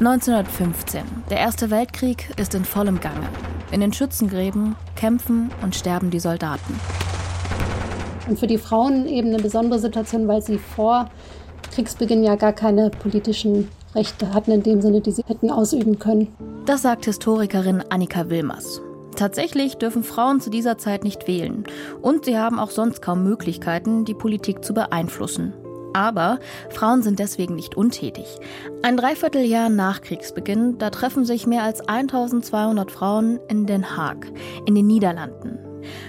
1915. Der Erste Weltkrieg ist in vollem Gange. In den Schützengräben kämpfen und sterben die Soldaten. Und für die Frauen eben eine besondere Situation, weil sie vor Kriegsbeginn ja gar keine politischen Rechte hatten, in dem Sinne, die sie hätten ausüben können. Das sagt Historikerin Annika Wilmers. Tatsächlich dürfen Frauen zu dieser Zeit nicht wählen. Und sie haben auch sonst kaum Möglichkeiten, die Politik zu beeinflussen. Aber Frauen sind deswegen nicht untätig. Ein Dreivierteljahr nach Kriegsbeginn, da treffen sich mehr als 1200 Frauen in Den Haag, in den Niederlanden,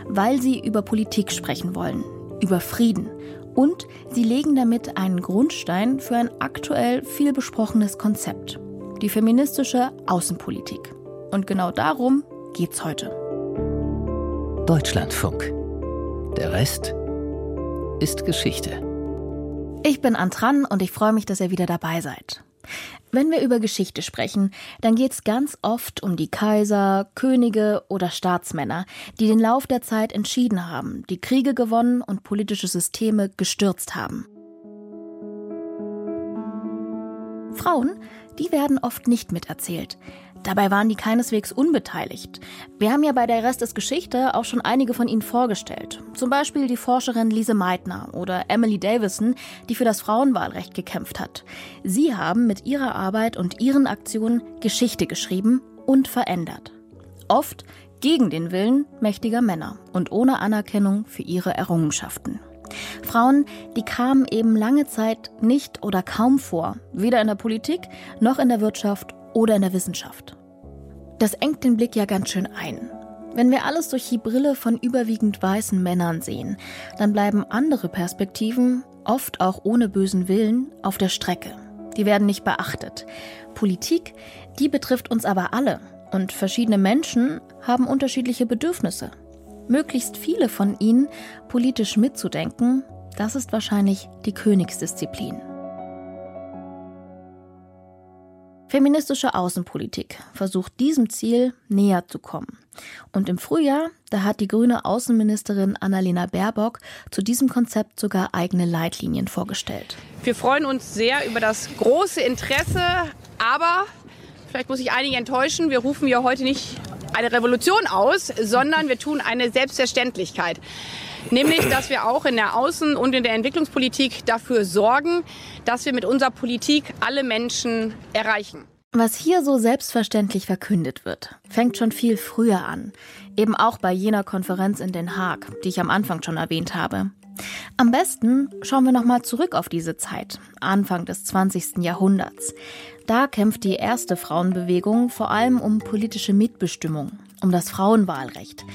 weil sie über Politik sprechen wollen, über Frieden. Und sie legen damit einen Grundstein für ein aktuell viel besprochenes Konzept, die feministische Außenpolitik. Und genau darum geht's heute. Deutschlandfunk. Der Rest ist Geschichte. Ich bin Antran und ich freue mich, dass ihr wieder dabei seid. Wenn wir über Geschichte sprechen, dann geht es ganz oft um die Kaiser, Könige oder Staatsmänner, die den Lauf der Zeit entschieden haben, die Kriege gewonnen und politische Systeme gestürzt haben. Frauen, die werden oft nicht miterzählt. Dabei waren die keineswegs unbeteiligt. Wir haben ja bei der Rest des Geschichte auch schon einige von ihnen vorgestellt. Zum Beispiel die Forscherin Lise Meitner oder Emily Davison, die für das Frauenwahlrecht gekämpft hat. Sie haben mit ihrer Arbeit und ihren Aktionen Geschichte geschrieben und verändert. Oft gegen den Willen mächtiger Männer und ohne Anerkennung für ihre Errungenschaften. Frauen, die kamen eben lange Zeit nicht oder kaum vor, weder in der Politik noch in der Wirtschaft oder in der Wissenschaft. Das engt den Blick ja ganz schön ein. Wenn wir alles durch die Brille von überwiegend weißen Männern sehen, dann bleiben andere Perspektiven, oft auch ohne bösen Willen, auf der Strecke. Die werden nicht beachtet. Politik, die betrifft uns aber alle. Und verschiedene Menschen haben unterschiedliche Bedürfnisse. Möglichst viele von ihnen politisch mitzudenken, das ist wahrscheinlich die Königsdisziplin. Feministische Außenpolitik versucht diesem Ziel näher zu kommen. Und im Frühjahr, da hat die grüne Außenministerin Annalena Baerbock zu diesem Konzept sogar eigene Leitlinien vorgestellt. Wir freuen uns sehr über das große Interesse, aber vielleicht muss ich einige enttäuschen, wir rufen ja heute nicht eine Revolution aus, sondern wir tun eine Selbstverständlichkeit. Nämlich, dass wir auch in der Außen- und in der Entwicklungspolitik dafür sorgen, dass wir mit unserer Politik alle Menschen erreichen. Was hier so selbstverständlich verkündet wird, fängt schon viel früher an. Eben auch bei jener Konferenz in Den Haag, die ich am Anfang schon erwähnt habe. Am besten schauen wir nochmal zurück auf diese Zeit, Anfang des 20. Jahrhunderts. Da kämpft die erste Frauenbewegung vor allem um politische Mitbestimmung, um das Frauenwahlrecht.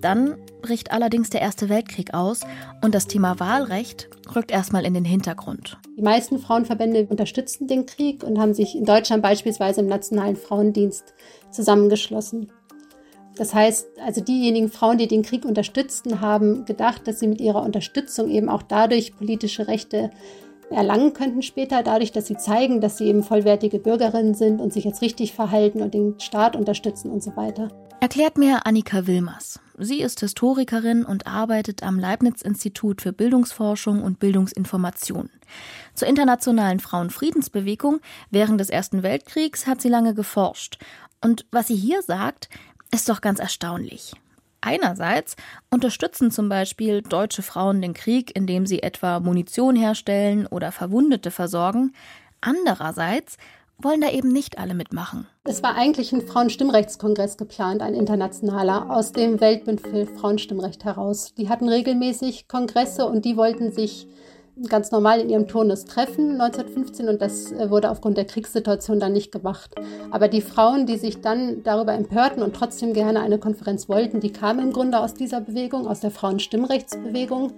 Dann bricht allerdings der Erste Weltkrieg aus und das Thema Wahlrecht rückt erstmal in den Hintergrund. Die meisten Frauenverbände unterstützten den Krieg und haben sich in Deutschland beispielsweise im Nationalen Frauendienst zusammengeschlossen. Das heißt, also diejenigen Frauen, die den Krieg unterstützten, haben gedacht, dass sie mit ihrer Unterstützung eben auch dadurch politische Rechte erlangen könnten später, dadurch, dass sie zeigen, dass sie eben vollwertige Bürgerinnen sind und sich jetzt richtig verhalten und den Staat unterstützen und so weiter. Erklärt mir Annika Wilmers. Sie ist Historikerin und arbeitet am Leibniz-Institut für Bildungsforschung und Bildungsinformation. Zur internationalen Frauenfriedensbewegung während des Ersten Weltkriegs hat sie lange geforscht. Und was sie hier sagt, ist doch ganz erstaunlich. Einerseits unterstützen zum Beispiel deutsche Frauen den Krieg, indem sie etwa Munition herstellen oder Verwundete versorgen. Andererseits wollen da eben nicht alle mitmachen. Es war eigentlich ein Frauenstimmrechtskongress geplant, ein internationaler, aus dem Weltbund für Frauenstimmrecht heraus. Die hatten regelmäßig Kongresse und die wollten sich ganz normal in ihrem Turnus treffen 1915 und das äh, wurde aufgrund der Kriegssituation dann nicht gemacht. Aber die Frauen, die sich dann darüber empörten und trotzdem gerne eine Konferenz wollten, die kamen im Grunde aus dieser Bewegung, aus der Frauenstimmrechtsbewegung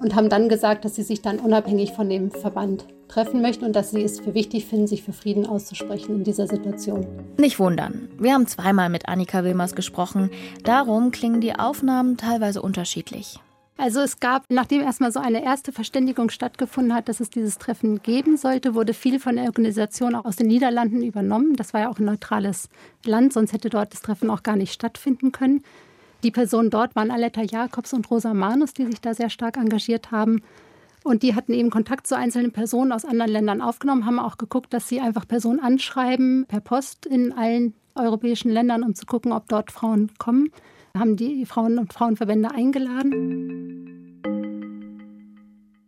und haben dann gesagt, dass sie sich dann unabhängig von dem Verband treffen möchten und dass sie es für wichtig finden, sich für Frieden auszusprechen in dieser Situation. Nicht wundern. Wir haben zweimal mit Annika Wilmers gesprochen. Darum klingen die Aufnahmen teilweise unterschiedlich. Also es gab, nachdem erstmal so eine erste Verständigung stattgefunden hat, dass es dieses Treffen geben sollte, wurde viel von der Organisation auch aus den Niederlanden übernommen. Das war ja auch ein neutrales Land, sonst hätte dort das Treffen auch gar nicht stattfinden können. Die Personen dort waren Aletta Jakobs und Rosa Manus, die sich da sehr stark engagiert haben. Und die hatten eben Kontakt zu einzelnen Personen aus anderen Ländern aufgenommen, haben auch geguckt, dass sie einfach Personen anschreiben per Post in allen europäischen Ländern, um zu gucken, ob dort Frauen kommen. Haben die Frauen und Frauenverbände eingeladen.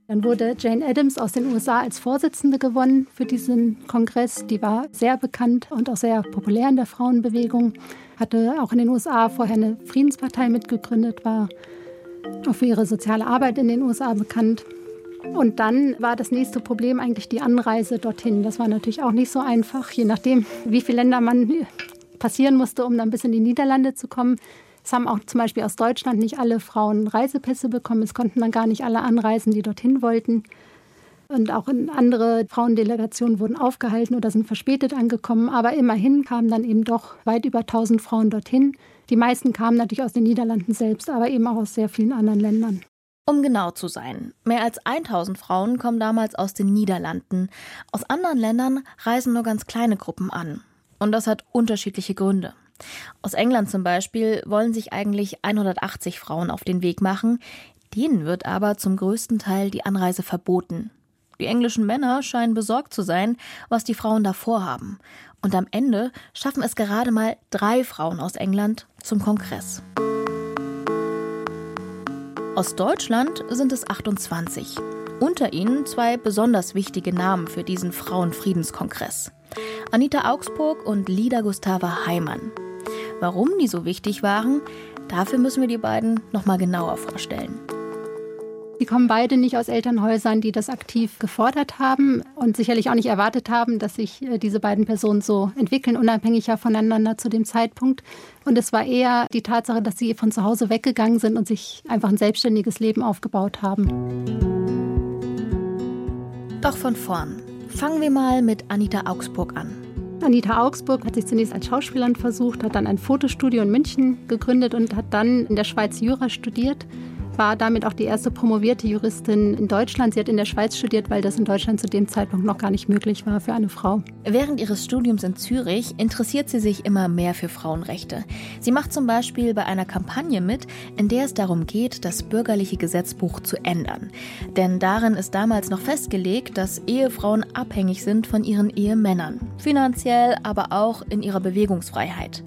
Dann wurde Jane Addams aus den USA als Vorsitzende gewonnen für diesen Kongress. Die war sehr bekannt und auch sehr populär in der Frauenbewegung. Hatte auch in den USA vorher eine Friedenspartei mitgegründet, war auch für ihre soziale Arbeit in den USA bekannt. Und dann war das nächste Problem eigentlich die Anreise dorthin. Das war natürlich auch nicht so einfach, je nachdem, wie viele Länder man passieren musste, um dann bis in die Niederlande zu kommen. Es haben auch zum Beispiel aus Deutschland nicht alle Frauen Reisepässe bekommen. Es konnten dann gar nicht alle anreisen, die dorthin wollten. Und auch andere Frauendelegationen wurden aufgehalten oder sind verspätet angekommen. Aber immerhin kamen dann eben doch weit über 1000 Frauen dorthin. Die meisten kamen natürlich aus den Niederlanden selbst, aber eben auch aus sehr vielen anderen Ländern. Um genau zu sein, mehr als 1000 Frauen kommen damals aus den Niederlanden. Aus anderen Ländern reisen nur ganz kleine Gruppen an. Und das hat unterschiedliche Gründe. Aus England zum Beispiel wollen sich eigentlich 180 Frauen auf den Weg machen. Denen wird aber zum größten Teil die Anreise verboten. Die englischen Männer scheinen besorgt zu sein, was die Frauen da vorhaben. Und am Ende schaffen es gerade mal drei Frauen aus England zum Kongress. Aus Deutschland sind es 28. Unter ihnen zwei besonders wichtige Namen für diesen Frauenfriedenskongress. Anita Augsburg und Lida Gustava Heimann. Warum die so wichtig waren, dafür müssen wir die beiden noch mal genauer vorstellen. Die kommen beide nicht aus Elternhäusern, die das aktiv gefordert haben und sicherlich auch nicht erwartet haben, dass sich äh, diese beiden Personen so entwickeln, unabhängig voneinander zu dem Zeitpunkt. Und es war eher die Tatsache, dass sie von zu Hause weggegangen sind und sich einfach ein selbstständiges Leben aufgebaut haben. Doch von vorn. Fangen wir mal mit Anita Augsburg an. Anita Augsburg hat sich zunächst als Schauspielerin versucht, hat dann ein Fotostudio in München gegründet und hat dann in der Schweiz Jura studiert war damit auch die erste promovierte Juristin in Deutschland. Sie hat in der Schweiz studiert, weil das in Deutschland zu dem Zeitpunkt noch gar nicht möglich war für eine Frau. Während ihres Studiums in Zürich interessiert sie sich immer mehr für Frauenrechte. Sie macht zum Beispiel bei einer Kampagne mit, in der es darum geht, das bürgerliche Gesetzbuch zu ändern. Denn darin ist damals noch festgelegt, dass Ehefrauen abhängig sind von ihren Ehemännern. Finanziell, aber auch in ihrer Bewegungsfreiheit.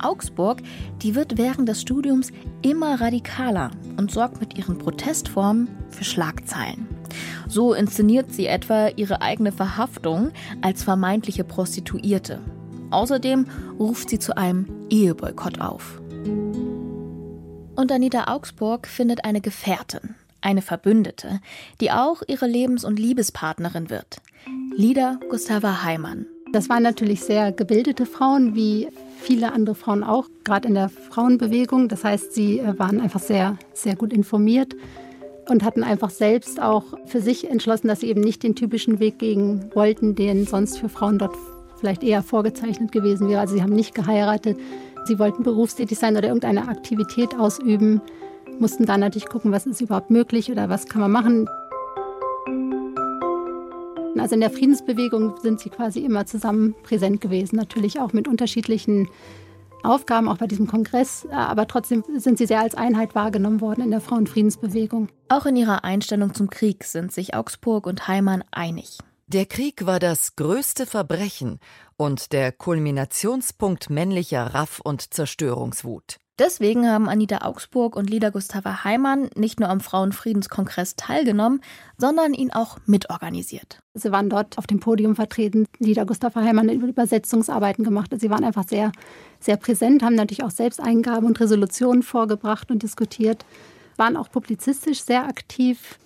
Augsburg, die wird während des Studiums immer radikaler und sorgt mit ihren Protestformen für Schlagzeilen. So inszeniert sie etwa ihre eigene Verhaftung als vermeintliche Prostituierte. Außerdem ruft sie zu einem Eheboykott auf. Und Anita Augsburg findet eine Gefährtin, eine Verbündete, die auch ihre Lebens- und Liebespartnerin wird. Lida Gustava Heimann. Das waren natürlich sehr gebildete Frauen, wie viele andere Frauen auch, gerade in der Frauenbewegung. Das heißt, sie äh, waren einfach sehr, sehr gut informiert und hatten einfach selbst auch für sich entschlossen, dass sie eben nicht den typischen Weg gehen wollten, den sonst für Frauen dort vielleicht eher vorgezeichnet gewesen wäre. Also sie haben nicht geheiratet, sie wollten berufstätig sein oder irgendeine Aktivität ausüben, mussten dann natürlich gucken, was ist überhaupt möglich oder was kann man machen. Also in der Friedensbewegung sind sie quasi immer zusammen präsent gewesen, natürlich auch mit unterschiedlichen Aufgaben, auch bei diesem Kongress, aber trotzdem sind sie sehr als Einheit wahrgenommen worden in der Frauenfriedensbewegung. Auch in ihrer Einstellung zum Krieg sind sich Augsburg und Heimann einig. Der Krieg war das größte Verbrechen und der Kulminationspunkt männlicher Raff- und Zerstörungswut. Deswegen haben Anita Augsburg und Lida Gustava Heimann nicht nur am Frauenfriedenskongress teilgenommen, sondern ihn auch mitorganisiert. Sie waren dort auf dem Podium vertreten. Lida Gustava Heimann hat Übersetzungsarbeiten gemacht. Sie waren einfach sehr, sehr präsent, haben natürlich auch selbst Eingaben und Resolutionen vorgebracht und diskutiert, waren auch publizistisch sehr aktiv.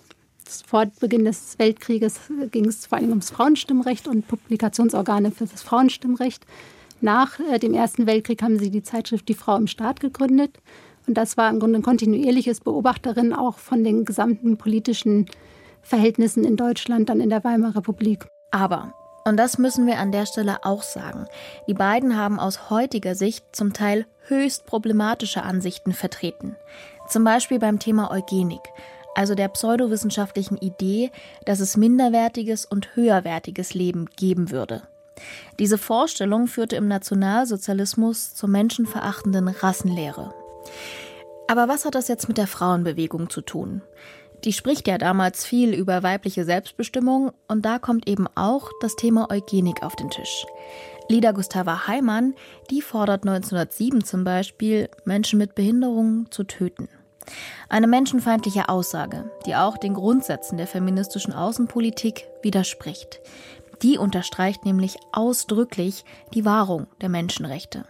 Vor Beginn des Weltkrieges ging es vor allem ums Frauenstimmrecht und Publikationsorgane für das Frauenstimmrecht. Nach äh, dem Ersten Weltkrieg haben sie die Zeitschrift Die Frau im Staat gegründet. Und das war im Grunde ein kontinuierliches Beobachterin auch von den gesamten politischen Verhältnissen in Deutschland, dann in der Weimarer Republik. Aber, und das müssen wir an der Stelle auch sagen, die beiden haben aus heutiger Sicht zum Teil höchst problematische Ansichten vertreten. Zum Beispiel beim Thema Eugenik, also der pseudowissenschaftlichen Idee, dass es minderwertiges und höherwertiges Leben geben würde. Diese Vorstellung führte im Nationalsozialismus zur menschenverachtenden Rassenlehre. Aber was hat das jetzt mit der Frauenbewegung zu tun? Die spricht ja damals viel über weibliche Selbstbestimmung und da kommt eben auch das Thema Eugenik auf den Tisch. Lida Gustava Heimann, die fordert 1907 zum Beispiel, Menschen mit Behinderungen zu töten. Eine menschenfeindliche Aussage, die auch den Grundsätzen der feministischen Außenpolitik widerspricht. Die unterstreicht nämlich ausdrücklich die Wahrung der Menschenrechte.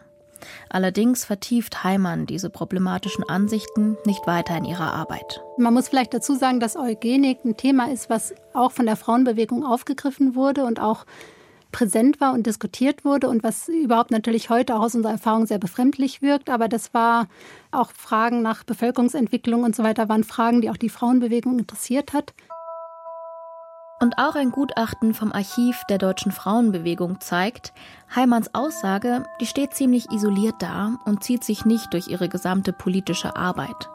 Allerdings vertieft Heimann diese problematischen Ansichten nicht weiter in ihrer Arbeit. Man muss vielleicht dazu sagen, dass Eugenik ein Thema ist, was auch von der Frauenbewegung aufgegriffen wurde und auch präsent war und diskutiert wurde und was überhaupt natürlich heute auch aus unserer Erfahrung sehr befremdlich wirkt. Aber das war auch Fragen nach Bevölkerungsentwicklung und so weiter, waren Fragen, die auch die Frauenbewegung interessiert hat. Und auch ein Gutachten vom Archiv der deutschen Frauenbewegung zeigt, Heimanns Aussage, die steht ziemlich isoliert da und zieht sich nicht durch ihre gesamte politische Arbeit.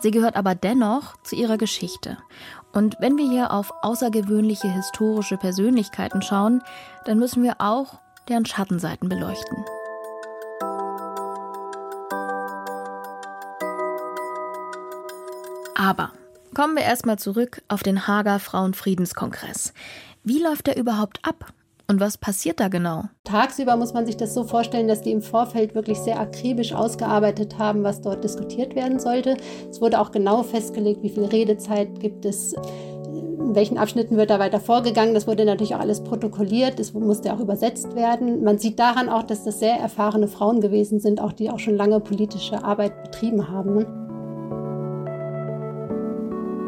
Sie gehört aber dennoch zu ihrer Geschichte. Und wenn wir hier auf außergewöhnliche historische Persönlichkeiten schauen, dann müssen wir auch deren Schattenseiten beleuchten. Aber Kommen wir erstmal zurück auf den Hager Frauenfriedenskongress. Wie läuft der überhaupt ab? Und was passiert da genau? Tagsüber muss man sich das so vorstellen, dass die im Vorfeld wirklich sehr akribisch ausgearbeitet haben, was dort diskutiert werden sollte. Es wurde auch genau festgelegt, wie viel Redezeit gibt es, in welchen Abschnitten wird da weiter vorgegangen. Das wurde natürlich auch alles protokolliert, es musste auch übersetzt werden. Man sieht daran auch, dass das sehr erfahrene Frauen gewesen sind, auch die auch schon lange politische Arbeit betrieben haben.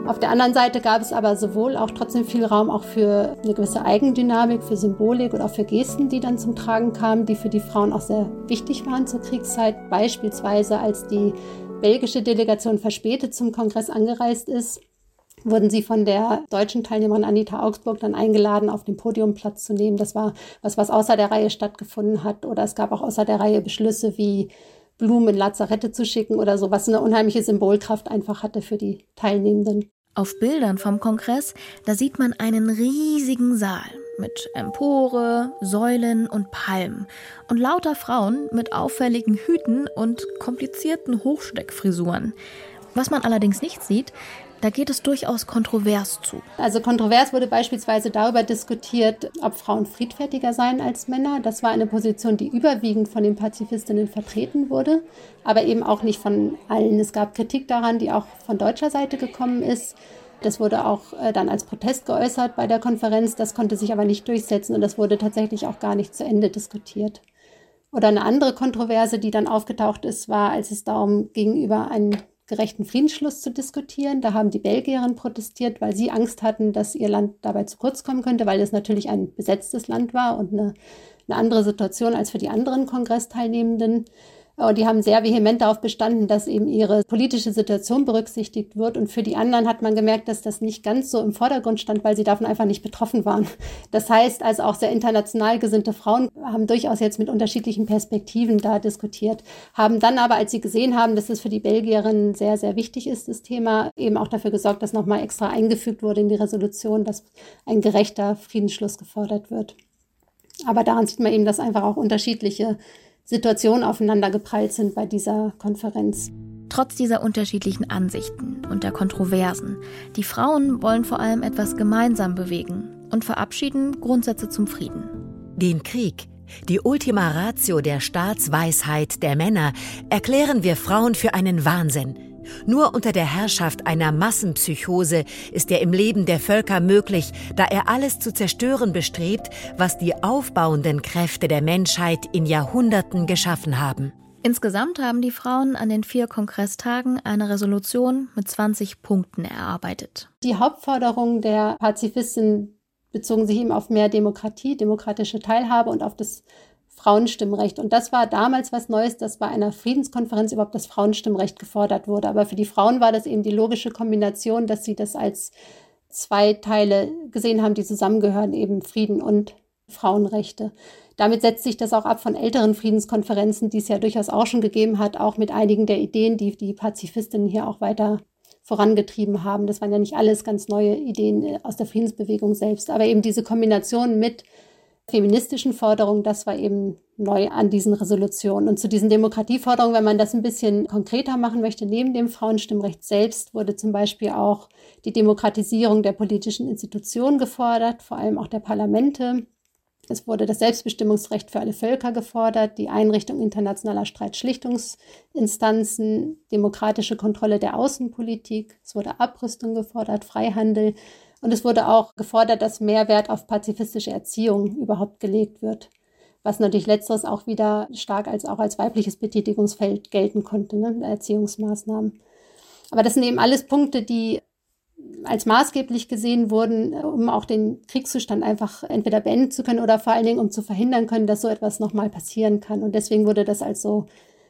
Auf der anderen Seite gab es aber sowohl auch trotzdem viel Raum auch für eine gewisse Eigendynamik, für Symbolik und auch für Gesten, die dann zum Tragen kamen, die für die Frauen auch sehr wichtig waren zur Kriegszeit. Beispielsweise als die belgische Delegation verspätet zum Kongress angereist ist, wurden sie von der deutschen Teilnehmerin Anita Augsburg dann eingeladen, auf dem Podium Platz zu nehmen. Das war was, was außer der Reihe stattgefunden hat. Oder es gab auch außer der Reihe Beschlüsse wie Blumen in Lazarette zu schicken oder so, was eine unheimliche Symbolkraft einfach hatte für die Teilnehmenden. Auf Bildern vom Kongress, da sieht man einen riesigen Saal mit Empore, Säulen und Palmen und lauter Frauen mit auffälligen Hüten und komplizierten Hochsteckfrisuren. Was man allerdings nicht sieht, da geht es durchaus kontrovers zu. Also kontrovers wurde beispielsweise darüber diskutiert, ob Frauen friedfertiger seien als Männer. Das war eine Position, die überwiegend von den Pazifistinnen vertreten wurde, aber eben auch nicht von allen. Es gab Kritik daran, die auch von deutscher Seite gekommen ist. Das wurde auch äh, dann als Protest geäußert bei der Konferenz. Das konnte sich aber nicht durchsetzen und das wurde tatsächlich auch gar nicht zu Ende diskutiert. Oder eine andere Kontroverse, die dann aufgetaucht ist, war, als es darum ging, über einen gerechten Friedensschluss zu diskutieren. Da haben die Belgierinnen protestiert, weil sie Angst hatten, dass ihr Land dabei zu kurz kommen könnte, weil es natürlich ein besetztes Land war und eine, eine andere Situation als für die anderen Kongressteilnehmenden. Und die haben sehr vehement darauf bestanden, dass eben ihre politische Situation berücksichtigt wird. Und für die anderen hat man gemerkt, dass das nicht ganz so im Vordergrund stand, weil sie davon einfach nicht betroffen waren. Das heißt also auch sehr international gesinnte Frauen haben durchaus jetzt mit unterschiedlichen Perspektiven da diskutiert, haben dann aber, als sie gesehen haben, dass es für die Belgierinnen sehr, sehr wichtig ist, das Thema, eben auch dafür gesorgt, dass nochmal extra eingefügt wurde in die Resolution, dass ein gerechter Friedensschluss gefordert wird. Aber daran sieht man eben, dass einfach auch unterschiedliche Situationen aufeinander geprallt sind bei dieser Konferenz. Trotz dieser unterschiedlichen Ansichten und der Kontroversen, die Frauen wollen vor allem etwas gemeinsam bewegen und verabschieden Grundsätze zum Frieden. Den Krieg, die Ultima Ratio der Staatsweisheit der Männer, erklären wir Frauen für einen Wahnsinn. Nur unter der Herrschaft einer Massenpsychose ist er im Leben der Völker möglich, da er alles zu zerstören bestrebt, was die aufbauenden Kräfte der Menschheit in Jahrhunderten geschaffen haben. Insgesamt haben die Frauen an den vier Kongresstagen eine Resolution mit 20 Punkten erarbeitet. Die Hauptforderungen der Pazifisten bezogen sich eben auf mehr Demokratie, demokratische Teilhabe und auf das Frauenstimmrecht. Und das war damals was Neues, dass bei einer Friedenskonferenz überhaupt das Frauenstimmrecht gefordert wurde. Aber für die Frauen war das eben die logische Kombination, dass sie das als zwei Teile gesehen haben, die zusammengehören, eben Frieden und Frauenrechte. Damit setzt sich das auch ab von älteren Friedenskonferenzen, die es ja durchaus auch schon gegeben hat, auch mit einigen der Ideen, die die Pazifistinnen hier auch weiter vorangetrieben haben. Das waren ja nicht alles ganz neue Ideen aus der Friedensbewegung selbst, aber eben diese Kombination mit feministischen Forderungen, das war eben neu an diesen Resolutionen. Und zu diesen Demokratieforderungen, wenn man das ein bisschen konkreter machen möchte, neben dem Frauenstimmrecht selbst wurde zum Beispiel auch die Demokratisierung der politischen Institutionen gefordert, vor allem auch der Parlamente. Es wurde das Selbstbestimmungsrecht für alle Völker gefordert, die Einrichtung internationaler Streitschlichtungsinstanzen, demokratische Kontrolle der Außenpolitik. Es wurde Abrüstung gefordert, Freihandel. Und es wurde auch gefordert, dass mehr Wert auf pazifistische Erziehung überhaupt gelegt wird. Was natürlich letzteres auch wieder stark als auch als weibliches Betätigungsfeld gelten konnte, ne, Erziehungsmaßnahmen. Aber das sind eben alles Punkte, die als maßgeblich gesehen wurden, um auch den Kriegszustand einfach entweder beenden zu können oder vor allen Dingen um zu verhindern können, dass so etwas nochmal passieren kann. Und deswegen wurde das als so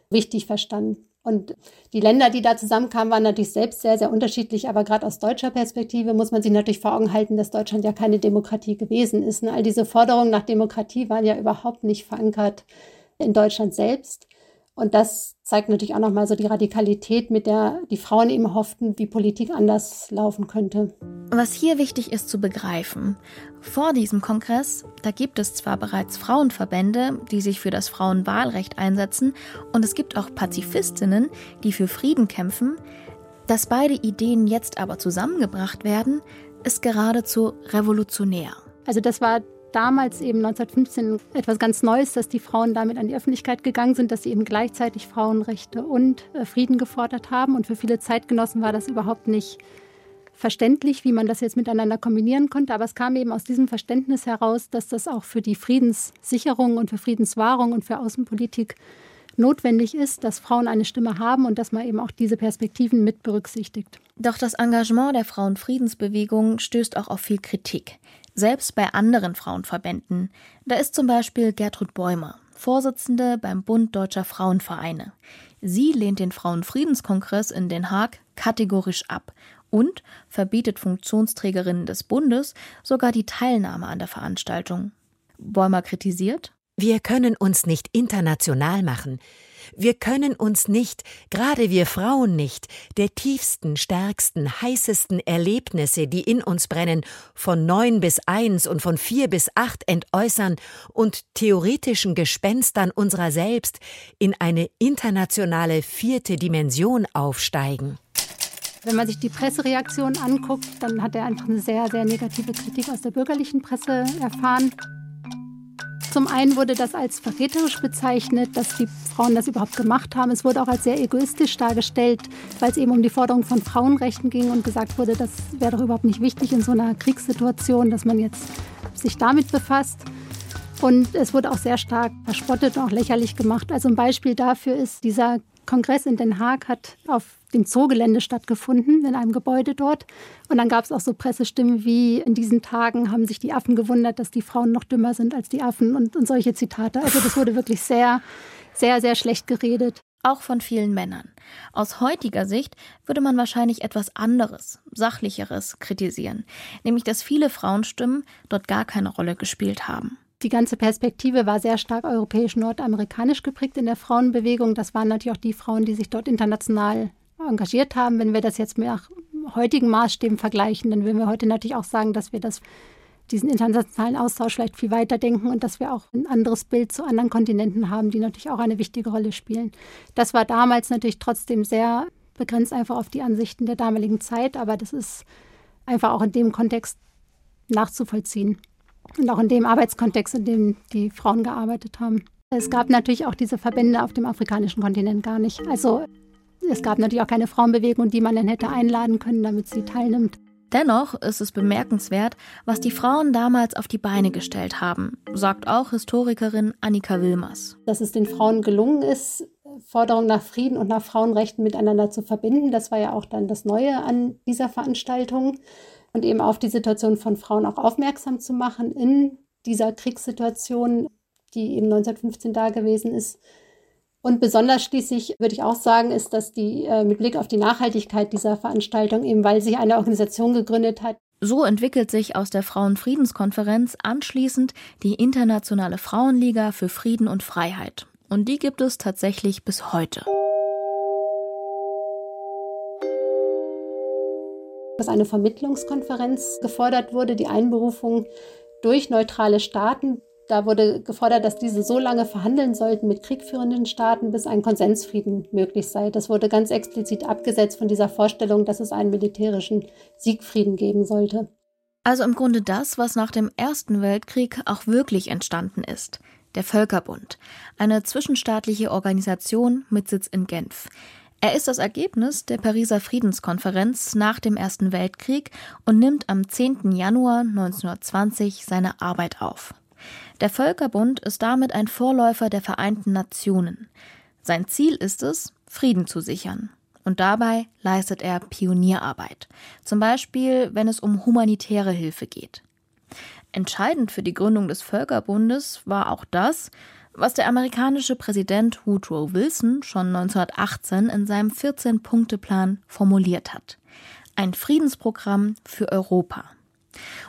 wichtig verstanden. Und die Länder, die da zusammenkamen, waren natürlich selbst sehr, sehr unterschiedlich. Aber gerade aus deutscher Perspektive muss man sich natürlich vor Augen halten, dass Deutschland ja keine Demokratie gewesen ist. All diese Forderungen nach Demokratie waren ja überhaupt nicht verankert in Deutschland selbst. Und das zeigt natürlich auch nochmal so die Radikalität, mit der die Frauen eben hofften, wie Politik anders laufen könnte. Was hier wichtig ist zu begreifen, vor diesem Kongress, da gibt es zwar bereits Frauenverbände, die sich für das Frauenwahlrecht einsetzen, und es gibt auch Pazifistinnen, die für Frieden kämpfen, dass beide Ideen jetzt aber zusammengebracht werden, ist geradezu revolutionär. Also das war damals eben 1915 etwas ganz Neues, dass die Frauen damit an die Öffentlichkeit gegangen sind, dass sie eben gleichzeitig Frauenrechte und äh, Frieden gefordert haben. Und für viele Zeitgenossen war das überhaupt nicht verständlich, wie man das jetzt miteinander kombinieren konnte. Aber es kam eben aus diesem Verständnis heraus, dass das auch für die Friedenssicherung und für Friedenswahrung und für Außenpolitik notwendig ist, dass Frauen eine Stimme haben und dass man eben auch diese Perspektiven mit berücksichtigt. Doch das Engagement der Frauenfriedensbewegung stößt auch auf viel Kritik selbst bei anderen Frauenverbänden. Da ist zum Beispiel Gertrud Bäumer, Vorsitzende beim Bund Deutscher Frauenvereine. Sie lehnt den Frauenfriedenskongress in Den Haag kategorisch ab und verbietet Funktionsträgerinnen des Bundes sogar die Teilnahme an der Veranstaltung. Bäumer kritisiert, wir können uns nicht international machen. Wir können uns nicht, gerade wir Frauen nicht, der tiefsten, stärksten, heißesten Erlebnisse, die in uns brennen, von neun bis eins und von vier bis acht entäußern und theoretischen Gespenstern unserer selbst in eine internationale vierte Dimension aufsteigen. Wenn man sich die Pressereaktion anguckt, dann hat er einfach eine sehr, sehr negative Kritik aus der bürgerlichen Presse erfahren. Zum einen wurde das als verräterisch bezeichnet, dass die Frauen das überhaupt gemacht haben. Es wurde auch als sehr egoistisch dargestellt, weil es eben um die Forderung von Frauenrechten ging und gesagt wurde, das wäre doch überhaupt nicht wichtig in so einer Kriegssituation, dass man jetzt sich damit befasst. Und es wurde auch sehr stark verspottet und auch lächerlich gemacht. Also ein Beispiel dafür ist dieser Kongress in Den Haag hat auf dem Zoogelände stattgefunden, in einem Gebäude dort. Und dann gab es auch so Pressestimmen wie, in diesen Tagen haben sich die Affen gewundert, dass die Frauen noch dümmer sind als die Affen und, und solche Zitate. Also das wurde wirklich sehr, sehr, sehr schlecht geredet. Auch von vielen Männern. Aus heutiger Sicht würde man wahrscheinlich etwas anderes, sachlicheres kritisieren, nämlich dass viele Frauenstimmen dort gar keine Rolle gespielt haben. Die ganze Perspektive war sehr stark europäisch-nordamerikanisch geprägt in der Frauenbewegung. Das waren natürlich auch die Frauen, die sich dort international engagiert haben. Wenn wir das jetzt nach heutigen Maßstäben vergleichen, dann würden wir heute natürlich auch sagen, dass wir das, diesen internationalen Austausch vielleicht viel weiter denken und dass wir auch ein anderes Bild zu anderen Kontinenten haben, die natürlich auch eine wichtige Rolle spielen. Das war damals natürlich trotzdem sehr begrenzt einfach auf die Ansichten der damaligen Zeit, aber das ist einfach auch in dem Kontext nachzuvollziehen. Und auch in dem Arbeitskontext, in dem die Frauen gearbeitet haben. Es gab natürlich auch diese Verbände auf dem afrikanischen Kontinent gar nicht. Also es gab natürlich auch keine Frauenbewegung, die man dann hätte einladen können, damit sie teilnimmt. Dennoch ist es bemerkenswert, was die Frauen damals auf die Beine gestellt haben, sagt auch Historikerin Annika Wilmers. Dass es den Frauen gelungen ist, Forderungen nach Frieden und nach Frauenrechten miteinander zu verbinden, das war ja auch dann das Neue an dieser Veranstaltung und eben auf die Situation von Frauen auch aufmerksam zu machen in dieser Kriegssituation, die eben 1915 da gewesen ist. Und besonders schließlich würde ich auch sagen, ist, dass die äh, mit Blick auf die Nachhaltigkeit dieser Veranstaltung, eben weil sich eine Organisation gegründet hat, so entwickelt sich aus der Frauenfriedenskonferenz anschließend die Internationale Frauenliga für Frieden und Freiheit. Und die gibt es tatsächlich bis heute. Dass eine Vermittlungskonferenz gefordert wurde, die Einberufung durch neutrale Staaten, Da wurde gefordert, dass diese so lange verhandeln sollten mit kriegführenden Staaten, bis ein Konsensfrieden möglich sei. Das wurde ganz explizit abgesetzt von dieser Vorstellung, dass es einen militärischen Siegfrieden geben sollte. Also im Grunde das, was nach dem Ersten Weltkrieg auch wirklich entstanden ist. Der Völkerbund, eine zwischenstaatliche Organisation mit Sitz in Genf. Er ist das Ergebnis der Pariser Friedenskonferenz nach dem Ersten Weltkrieg und nimmt am 10. Januar 1920 seine Arbeit auf. Der Völkerbund ist damit ein Vorläufer der Vereinten Nationen. Sein Ziel ist es, Frieden zu sichern. Und dabei leistet er Pionierarbeit. Zum Beispiel, wenn es um humanitäre Hilfe geht. Entscheidend für die Gründung des Völkerbundes war auch das, was der amerikanische Präsident Woodrow Wilson schon 1918 in seinem 14-Punkte-Plan formuliert hat. Ein Friedensprogramm für Europa.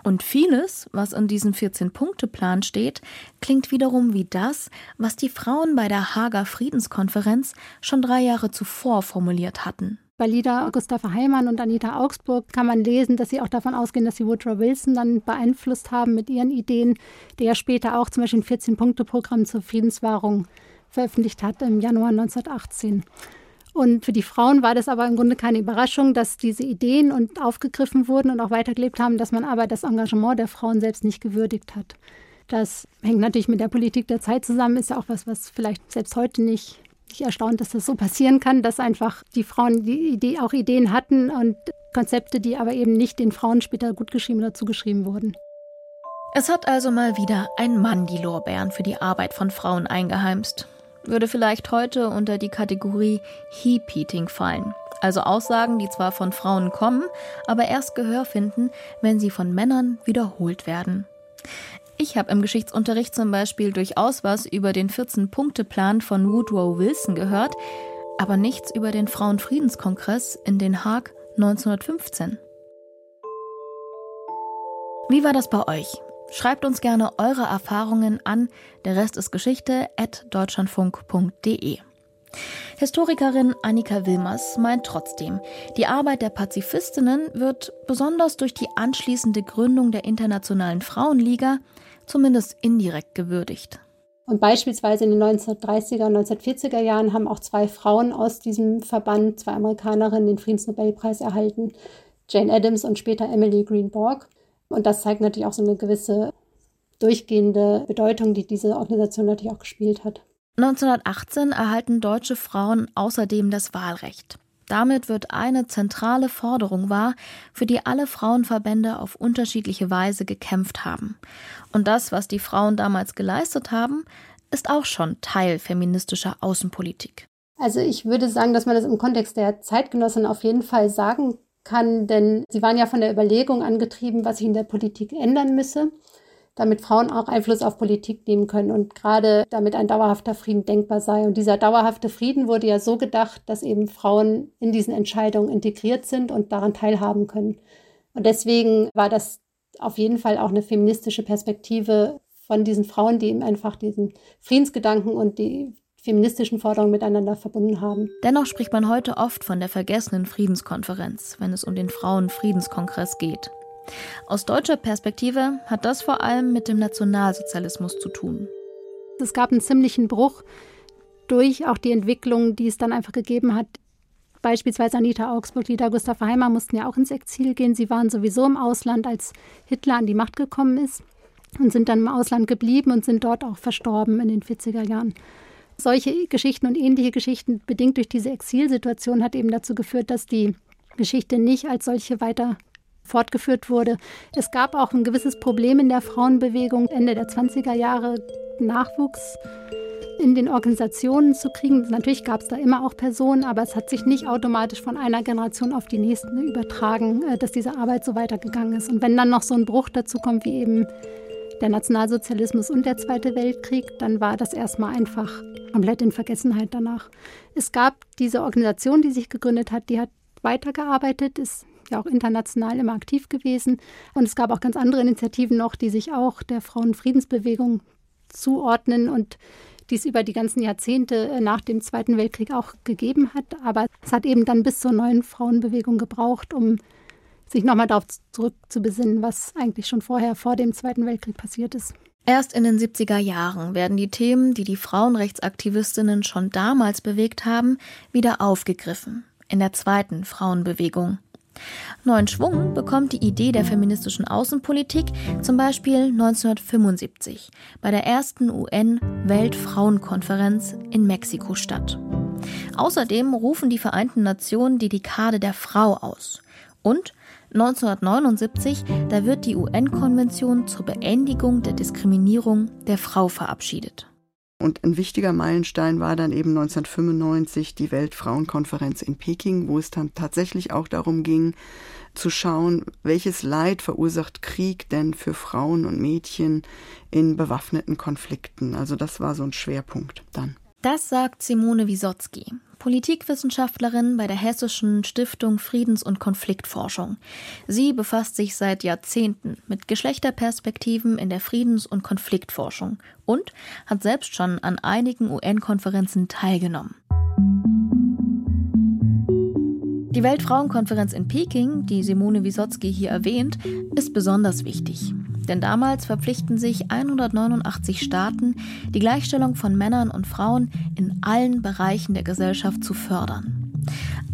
Und vieles, was in diesem 14-Punkte-Plan steht, klingt wiederum wie das, was die Frauen bei der Hager Friedenskonferenz schon drei Jahre zuvor formuliert hatten. Bei Lida Gustav Heimann und Anita Augsburg kann man lesen, dass sie auch davon ausgehen, dass sie Woodrow Wilson dann beeinflusst haben mit ihren Ideen, der später auch zum Beispiel ein 14-Punkte-Programm zur Friedenswahrung veröffentlicht hat im Januar 1918. Und für die Frauen war das aber im Grunde keine Überraschung, dass diese Ideen und aufgegriffen wurden und auch weitergelebt haben, dass man aber das Engagement der Frauen selbst nicht gewürdigt hat. Das hängt natürlich mit der Politik der Zeit zusammen, ist ja auch was, was vielleicht selbst heute nicht ich erstaunt, dass das so passieren kann, dass einfach die Frauen die Idee, auch Ideen hatten und Konzepte, die aber eben nicht den Frauen später gutgeschrieben oder zugeschrieben wurden. Es hat also mal wieder ein Mann die Lorbeeren für die Arbeit von Frauen eingeheimst. Würde vielleicht heute unter die Kategorie Heap-Eating fallen. Also Aussagen, die zwar von Frauen kommen, aber erst Gehör finden, wenn sie von Männern wiederholt werden. Ich habe im Geschichtsunterricht zum Beispiel durchaus was über den 14-Punkte-Plan von Woodrow Wilson gehört, aber nichts über den Frauenfriedenskongress in Den Haag 1915. Wie war das bei euch? Schreibt uns gerne eure Erfahrungen an. Der Rest ist Geschichte at deutschlandfunk.de. Historikerin Annika Wilmers meint trotzdem, die Arbeit der Pazifistinnen wird besonders durch die anschließende Gründung der Internationalen Frauenliga zumindest indirekt gewürdigt. Und beispielsweise in den 1930er und 1940er Jahren haben auch zwei Frauen aus diesem Verband, zwei Amerikanerinnen, den Friedensnobelpreis erhalten. Jane Addams und später Emily Greenberg. Und das zeigt natürlich auch so eine gewisse durchgehende Bedeutung, die diese Organisation natürlich auch gespielt hat. 1918 erhalten deutsche Frauen außerdem das Wahlrecht. Damit wird eine zentrale Forderung wahr, für die alle Frauenverbände auf unterschiedliche Weise gekämpft haben. Und das, was die Frauen damals geleistet haben, ist auch schon Teil feministischer Außenpolitik. Also ich würde sagen, dass man das im Kontext der Zeitgenossen auf jeden Fall sagen kann, denn sie waren ja von der Überlegung angetrieben, was sich in der Politik ändern müsse damit Frauen auch Einfluss auf Politik nehmen können und gerade damit ein dauerhafter Frieden denkbar sei. Und dieser dauerhafte Frieden wurde ja so gedacht, dass eben Frauen in diesen Entscheidungen integriert sind und daran teilhaben können. Und deswegen war das auf jeden Fall auch eine feministische Perspektive von diesen Frauen, die eben einfach diesen Friedensgedanken und die feministischen Forderungen miteinander verbunden haben. Dennoch spricht man heute oft von der vergessenen Friedenskonferenz, wenn es um den Frauenfriedenskongress geht. Aus deutscher Perspektive hat das vor allem mit dem Nationalsozialismus zu tun. Es gab einen ziemlichen Bruch durch auch die Entwicklung, die es dann einfach gegeben hat. Beispielsweise Anita Augsburg, Lida Gustav Heimer mussten ja auch ins Exil gehen. Sie waren sowieso im Ausland, als Hitler an die Macht gekommen ist und sind dann im Ausland geblieben und sind dort auch verstorben in den 40er Jahren. Solche Geschichten und ähnliche Geschichten, bedingt durch diese Exilsituation, hat eben dazu geführt, dass die Geschichte nicht als solche weiter fortgeführt wurde. Es gab auch ein gewisses Problem in der Frauenbewegung Ende der 20er Jahre, Nachwuchs in den Organisationen zu kriegen. Natürlich gab es da immer auch Personen, aber es hat sich nicht automatisch von einer Generation auf die nächste übertragen, äh, dass diese Arbeit so weitergegangen ist. Und wenn dann noch so ein Bruch dazu kommt, wie eben der Nationalsozialismus und der Zweite Weltkrieg, dann war das erstmal einfach komplett in Vergessenheit danach. Es gab diese Organisation, die sich gegründet hat, die hat weitergearbeitet, ist ja auch international immer aktiv gewesen. Und es gab auch ganz andere Initiativen noch, die sich auch der Frauenfriedensbewegung zuordnen und die es über die ganzen Jahrzehnte äh, nach dem Zweiten Weltkrieg auch gegeben hat. Aber es hat eben dann bis zur neuen Frauenbewegung gebraucht, um sich nochmal darauf zurückzubesinnen, was eigentlich schon vorher vor dem Zweiten Weltkrieg passiert ist. Erst in den 70er Jahren werden die Themen, die die Frauenrechtsaktivistinnen schon damals bewegt haben, wieder aufgegriffen. In der zweiten Frauenbewegung. Neuen Schwung bekommt die Idee der feministischen Außenpolitik zum Beispiel 1975 bei der ersten UN-Weltfrauenkonferenz in Mexiko-Stadt. Außerdem rufen die Vereinten Nationen die Dekade der Frau aus. Und 1979, da wird die UN-Konvention zur Beendigung der Diskriminierung der Frau verabschiedet. Und ein wichtiger Meilenstein war dann eben 1995 die Weltfrauenkonferenz in Peking, wo es dann tatsächlich auch darum ging, zu schauen, welches Leid verursacht Krieg denn für Frauen und Mädchen in bewaffneten Konflikten. Also das war so ein Schwerpunkt dann. Das sagt Simone Wisotzki, Politikwissenschaftlerin bei der Hessischen Stiftung Friedens- und Konfliktforschung. Sie befasst sich seit Jahrzehnten mit Geschlechterperspektiven in der Friedens- und Konfliktforschung und hat selbst schon an einigen UN-Konferenzen teilgenommen. Die Weltfrauenkonferenz in Peking, die Simone Wisotzki hier erwähnt, ist besonders wichtig. Denn damals verpflichten sich 189 Staaten, die Gleichstellung von Männern und Frauen in allen Bereichen der Gesellschaft zu fördern.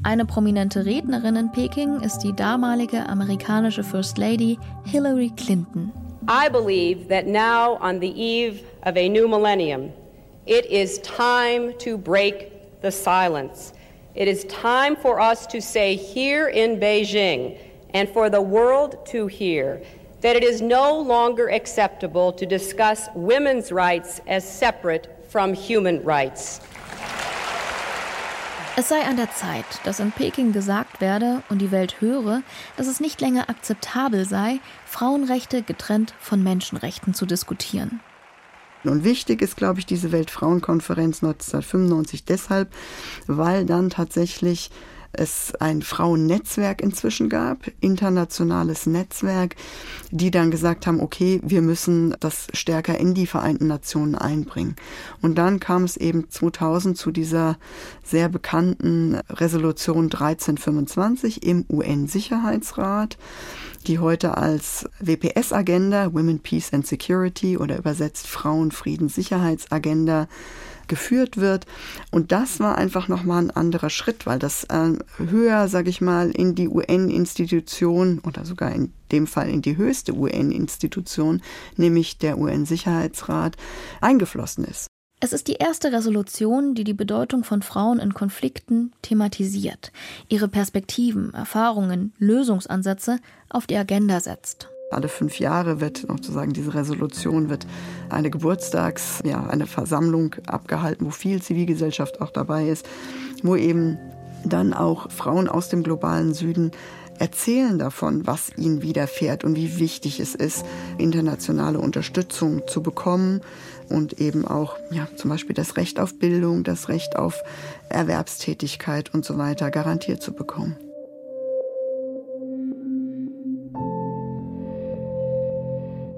Eine prominente Rednerin in Peking ist die damalige amerikanische First Lady Hillary Clinton. I believe that now on the eve of a new millennium, it is time to break the silence. It is time for us to say here in Beijing and for the world to hear that it is no longer acceptable to discuss women's rights as separate from human rights. Es sei an der Zeit, dass in Peking gesagt werde und die Welt höre, dass es nicht länger akzeptabel sei, Frauenrechte getrennt von Menschenrechten zu diskutieren. Und wichtig ist, glaube ich, diese Weltfrauenkonferenz 1995 deshalb, weil dann tatsächlich es ein Frauennetzwerk inzwischen gab, internationales Netzwerk, die dann gesagt haben, okay, wir müssen das stärker in die Vereinten Nationen einbringen. Und dann kam es eben 2000 zu dieser sehr bekannten Resolution 1325 im UN-Sicherheitsrat die heute als WPS-Agenda, Women, Peace and Security oder übersetzt Frauen, Frieden, Sicherheitsagenda geführt wird. Und das war einfach nochmal ein anderer Schritt, weil das äh, höher, sage ich mal, in die UN-Institution oder sogar in dem Fall in die höchste UN-Institution, nämlich der UN-Sicherheitsrat, eingeflossen ist. Es ist die erste Resolution, die die Bedeutung von Frauen in Konflikten thematisiert, ihre Perspektiven, Erfahrungen, Lösungsansätze auf die Agenda setzt. Alle fünf Jahre wird sozusagen diese Resolution wird eine Geburtstags, ja, eine Versammlung abgehalten, wo viel Zivilgesellschaft auch dabei ist, wo eben dann auch Frauen aus dem globalen Süden erzählen davon, was ihnen widerfährt und wie wichtig es ist, internationale Unterstützung zu bekommen und eben auch ja, zum Beispiel das Recht auf Bildung, das Recht auf Erwerbstätigkeit und so weiter garantiert zu bekommen.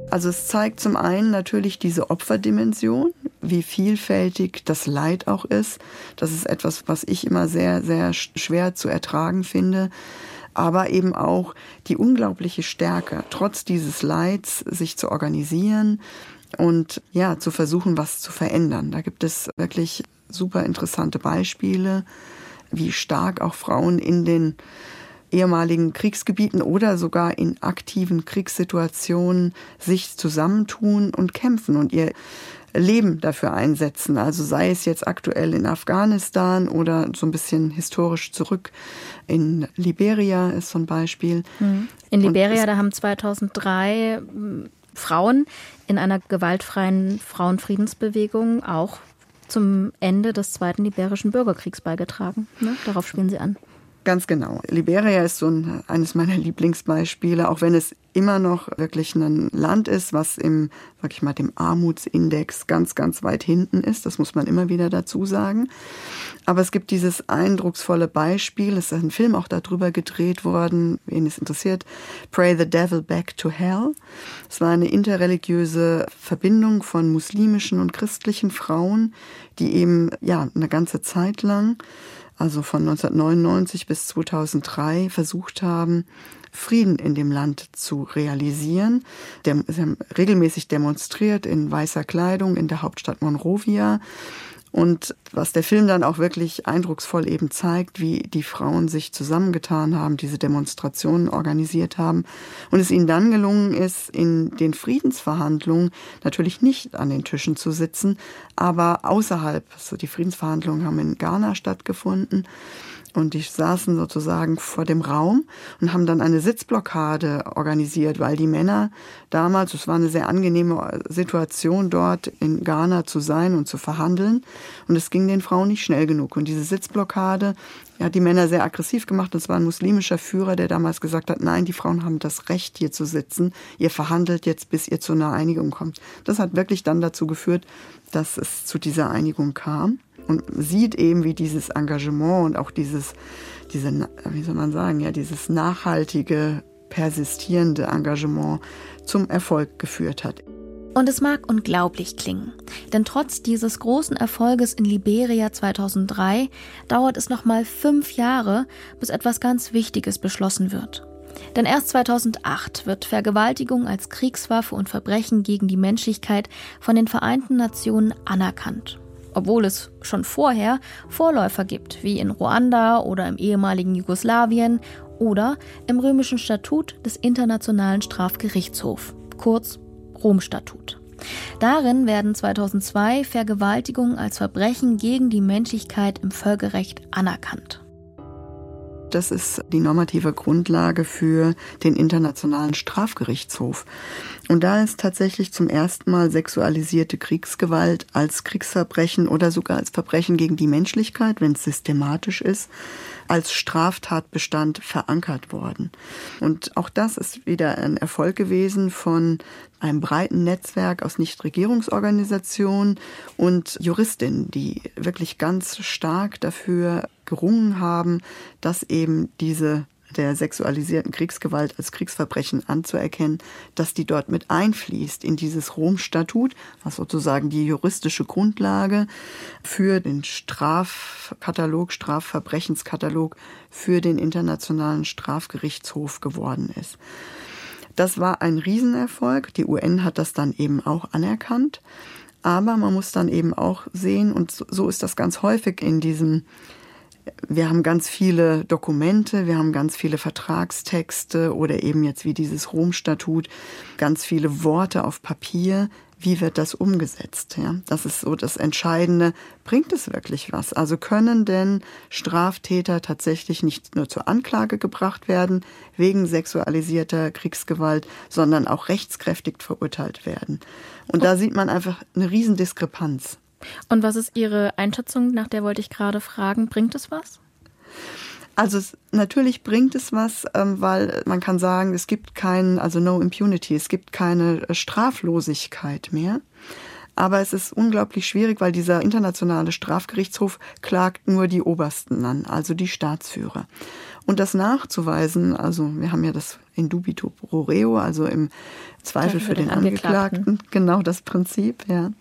Also es zeigt zum einen natürlich diese Opferdimension, wie vielfältig das Leid auch ist. Das ist etwas, was ich immer sehr, sehr schwer zu ertragen finde. Aber eben auch die unglaubliche Stärke, trotz dieses Leids sich zu organisieren und ja, zu versuchen, was zu verändern. Da gibt es wirklich super interessante Beispiele, wie stark auch Frauen in den ehemaligen Kriegsgebieten oder sogar in aktiven Kriegssituationen sich zusammentun und kämpfen und ihr Leben dafür einsetzen. Also sei es jetzt aktuell in Afghanistan oder so ein bisschen historisch zurück in Liberia ist so ein Beispiel. Mhm. In Liberia, da haben 2003 hm, Frauen in einer gewaltfreien Frauenfriedensbewegung auch zum Ende des Zweiten Liberischen Bürgerkriegs beigetragen. Ne? Darauf spielen Sie an. Ganz genau. Liberia ist so ein, eines meiner Lieblingsbeispiele, auch wenn es immer noch wirklich ein Land ist, was im, sag ich mal, dem Armutsindex ganz, ganz weit hinten ist. Das muss man immer wieder dazu sagen. Aber es gibt dieses eindrucksvolle Beispiel, es ist ein Film auch darüber gedreht worden, wen es interessiert, Pray the Devil Back to Hell. Es war eine interreligiöse Verbindung von muslimischen und christlichen Frauen, die eben, ja, eine ganze Zeit lang also von 1999 bis 2003 versucht haben, Frieden in dem Land zu realisieren. sie haben regelmäßig demonstriert in weißer Kleidung in der Hauptstadt Monrovia. Und was der Film dann auch wirklich eindrucksvoll eben zeigt, wie die Frauen sich zusammengetan haben, diese Demonstrationen organisiert haben und es ihnen dann gelungen ist, in den Friedensverhandlungen natürlich nicht an den Tischen zu sitzen, aber außerhalb. Also die Friedensverhandlungen haben in Ghana stattgefunden und die saßen sozusagen vor dem Raum und haben dann eine Sitzblockade organisiert, weil die Männer damals, es war eine sehr angenehme Situation dort in Ghana zu sein und zu verhandeln. Und es ging den Frauen nicht schnell genug. Und diese Sitzblockade hat die Männer sehr aggressiv gemacht. Das war ein muslimischer Führer, der damals gesagt hat, nein, die Frauen haben das Recht, hier zu sitzen. Ihr verhandelt jetzt, bis ihr zu einer Einigung kommt. Das hat wirklich dann dazu geführt, dass es zu dieser Einigung kam und sieht eben, wie dieses Engagement und auch dieses, diese, wie soll man sagen, ja, dieses nachhaltige, persistierende Engagement zum Erfolg geführt hat. Und es mag unglaublich klingen, denn trotz dieses großen Erfolges in Liberia 2003 dauert es nochmal fünf Jahre, bis etwas ganz Wichtiges beschlossen wird. Denn erst 2008 wird Vergewaltigung als Kriegswaffe und Verbrechen gegen die Menschlichkeit von den Vereinten Nationen anerkannt obwohl es schon vorher Vorläufer gibt, wie in Ruanda oder im ehemaligen Jugoslawien oder im römischen Statut des Internationalen Strafgerichtshofs, kurz Rom-Statut. Darin werden 2002 Vergewaltigungen als Verbrechen gegen die Menschlichkeit im Völkerrecht anerkannt. Das ist die normative Grundlage für den Internationalen Strafgerichtshof. Und da ist tatsächlich zum ersten Mal sexualisierte Kriegsgewalt als Kriegsverbrechen oder sogar als Verbrechen gegen die Menschlichkeit, wenn es systematisch ist, als Straftatbestand verankert worden. Und auch das ist wieder ein Erfolg gewesen von einem breiten Netzwerk aus Nichtregierungsorganisationen und Juristinnen, die wirklich ganz stark dafür gerungen haben, dass eben diese der sexualisierten Kriegsgewalt als Kriegsverbrechen anzuerkennen, dass die dort mit einfließt in dieses Rom-Statut, was sozusagen die juristische Grundlage für den Strafkatalog, Strafverbrechenskatalog für den Internationalen Strafgerichtshof geworden ist. Das war ein Riesenerfolg. Die UN hat das dann eben auch anerkannt. Aber man muss dann eben auch sehen, und so ist das ganz häufig in diesem wir haben ganz viele Dokumente, wir haben ganz viele Vertragstexte oder eben jetzt wie dieses Rom-Statut, ganz viele Worte auf Papier. Wie wird das umgesetzt? Ja, das ist so das Entscheidende. Bringt es wirklich was? Also können denn Straftäter tatsächlich nicht nur zur Anklage gebracht werden wegen sexualisierter Kriegsgewalt, sondern auch rechtskräftig verurteilt werden? Und da sieht man einfach eine Riesendiskrepanz. Und was ist Ihre Einschätzung? Nach der wollte ich gerade fragen. Bringt es was? Also es, natürlich bringt es was, ähm, weil man kann sagen, es gibt keinen, also no impunity, es gibt keine äh, Straflosigkeit mehr. Aber es ist unglaublich schwierig, weil dieser internationale Strafgerichtshof klagt nur die Obersten an, also die Staatsführer. Und das nachzuweisen, also wir haben ja das in dubito pro reo, also im Zweifel für, für den, den Angeklagten. Angeklagten, genau das Prinzip, ja.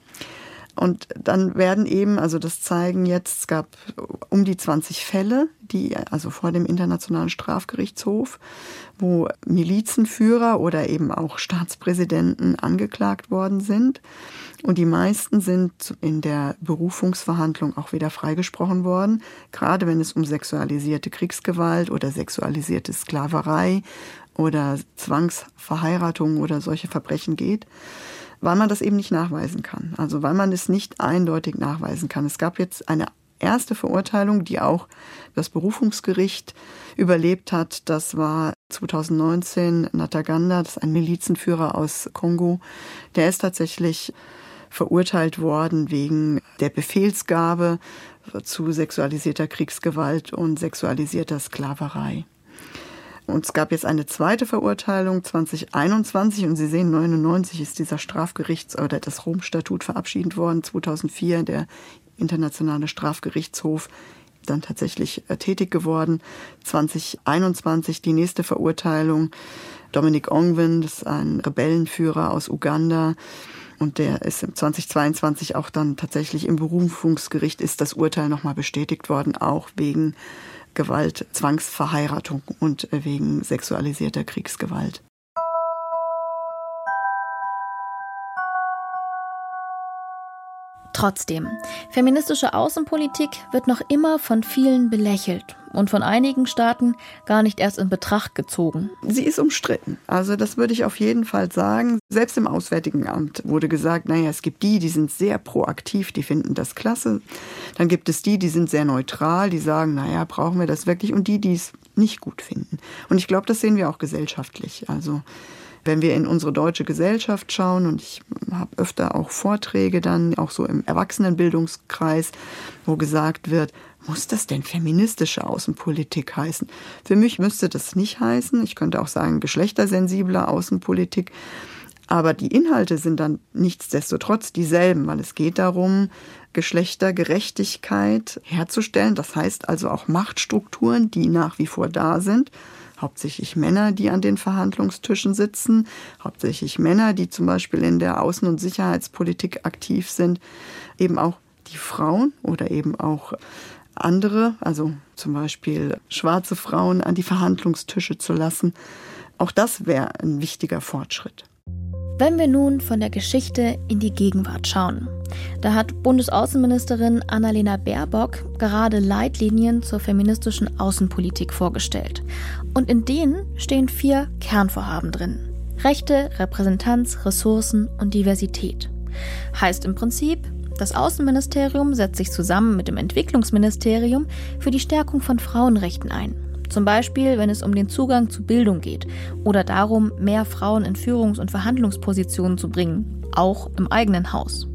Und dann werden eben, also das zeigen jetzt, es gab um die 20 Fälle, die, also vor dem Internationalen Strafgerichtshof, wo Milizenführer oder eben auch Staatspräsidenten angeklagt worden sind. Und die meisten sind in der Berufungsverhandlung auch wieder freigesprochen worden, gerade wenn es um sexualisierte Kriegsgewalt oder sexualisierte Sklaverei oder Zwangsverheiratung oder solche Verbrechen geht weil man das eben nicht nachweisen kann. Also weil man es nicht eindeutig nachweisen kann. Es gab jetzt eine erste Verurteilung, die auch das Berufungsgericht überlebt hat. Das war 2019 Nataganda, das ist ein Milizenführer aus Kongo. Der ist tatsächlich verurteilt worden wegen der Befehlsgabe zu sexualisierter Kriegsgewalt und sexualisierter Sklaverei. Und es gab jetzt eine zweite Verurteilung 2021 und Sie sehen, 99 ist dieser Strafgerichts- oder das Rom-Statut verabschiedet worden. 2004 der Internationale Strafgerichtshof dann tatsächlich äh, tätig geworden. 2021 die nächste Verurteilung. Dominic Ongwen, das ist ein Rebellenführer aus Uganda. Und der ist im 2022 auch dann tatsächlich im Berufungsgericht ist das Urteil nochmal bestätigt worden, auch wegen Gewalt, Zwangsverheiratung und wegen sexualisierter Kriegsgewalt. Trotzdem, feministische Außenpolitik wird noch immer von vielen belächelt und von einigen Staaten gar nicht erst in Betracht gezogen. Sie ist umstritten. Also das würde ich auf jeden Fall sagen. Selbst im Auswärtigen Amt wurde gesagt, naja, es gibt die, die sind sehr proaktiv, die finden das klasse. Dann gibt es die, die sind sehr neutral, die sagen, naja, brauchen wir das wirklich? Und die, die es nicht gut finden. Und ich glaube, das sehen wir auch gesellschaftlich. Also wenn wir in unsere deutsche Gesellschaft schauen, und ich habe öfter auch Vorträge dann, auch so im Erwachsenenbildungskreis, wo gesagt wird, muss das denn feministische Außenpolitik heißen? Für mich müsste das nicht heißen. Ich könnte auch sagen, geschlechtersensibler Außenpolitik. Aber die Inhalte sind dann nichtsdestotrotz dieselben, weil es geht darum, Geschlechtergerechtigkeit herzustellen. Das heißt also auch Machtstrukturen, die nach wie vor da sind hauptsächlich Männer, die an den Verhandlungstischen sitzen, hauptsächlich Männer, die zum Beispiel in der Außen- und Sicherheitspolitik aktiv sind, eben auch die Frauen oder eben auch andere, also zum Beispiel schwarze Frauen an die Verhandlungstische zu lassen. Auch das wäre ein wichtiger Fortschritt. Wenn wir nun von der Geschichte in die Gegenwart schauen, da hat Bundesaußenministerin Annalena Baerbock gerade Leitlinien zur feministischen Außenpolitik vorgestellt. Und in denen stehen vier Kernvorhaben drin. Rechte, Repräsentanz, Ressourcen und Diversität. Heißt im Prinzip, das Außenministerium setzt sich zusammen mit dem Entwicklungsministerium für die Stärkung von Frauenrechten ein. Zum Beispiel, wenn es um den Zugang zu Bildung geht oder darum, mehr Frauen in Führungs- und Verhandlungspositionen zu bringen, auch im eigenen Haus.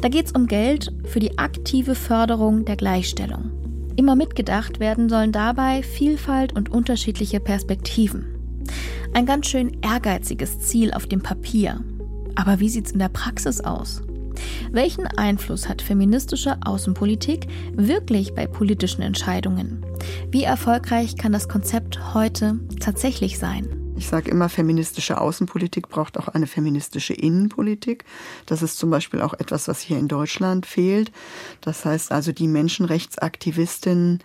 Da geht es um Geld für die aktive Förderung der Gleichstellung. Immer mitgedacht werden sollen dabei Vielfalt und unterschiedliche Perspektiven. Ein ganz schön ehrgeiziges Ziel auf dem Papier. Aber wie sieht es in der Praxis aus? Welchen Einfluss hat feministische Außenpolitik wirklich bei politischen Entscheidungen? Wie erfolgreich kann das Konzept heute tatsächlich sein? Ich sage immer, feministische Außenpolitik braucht auch eine feministische Innenpolitik. Das ist zum Beispiel auch etwas, was hier in Deutschland fehlt. Das heißt also, die Menschenrechtsaktivistinnen,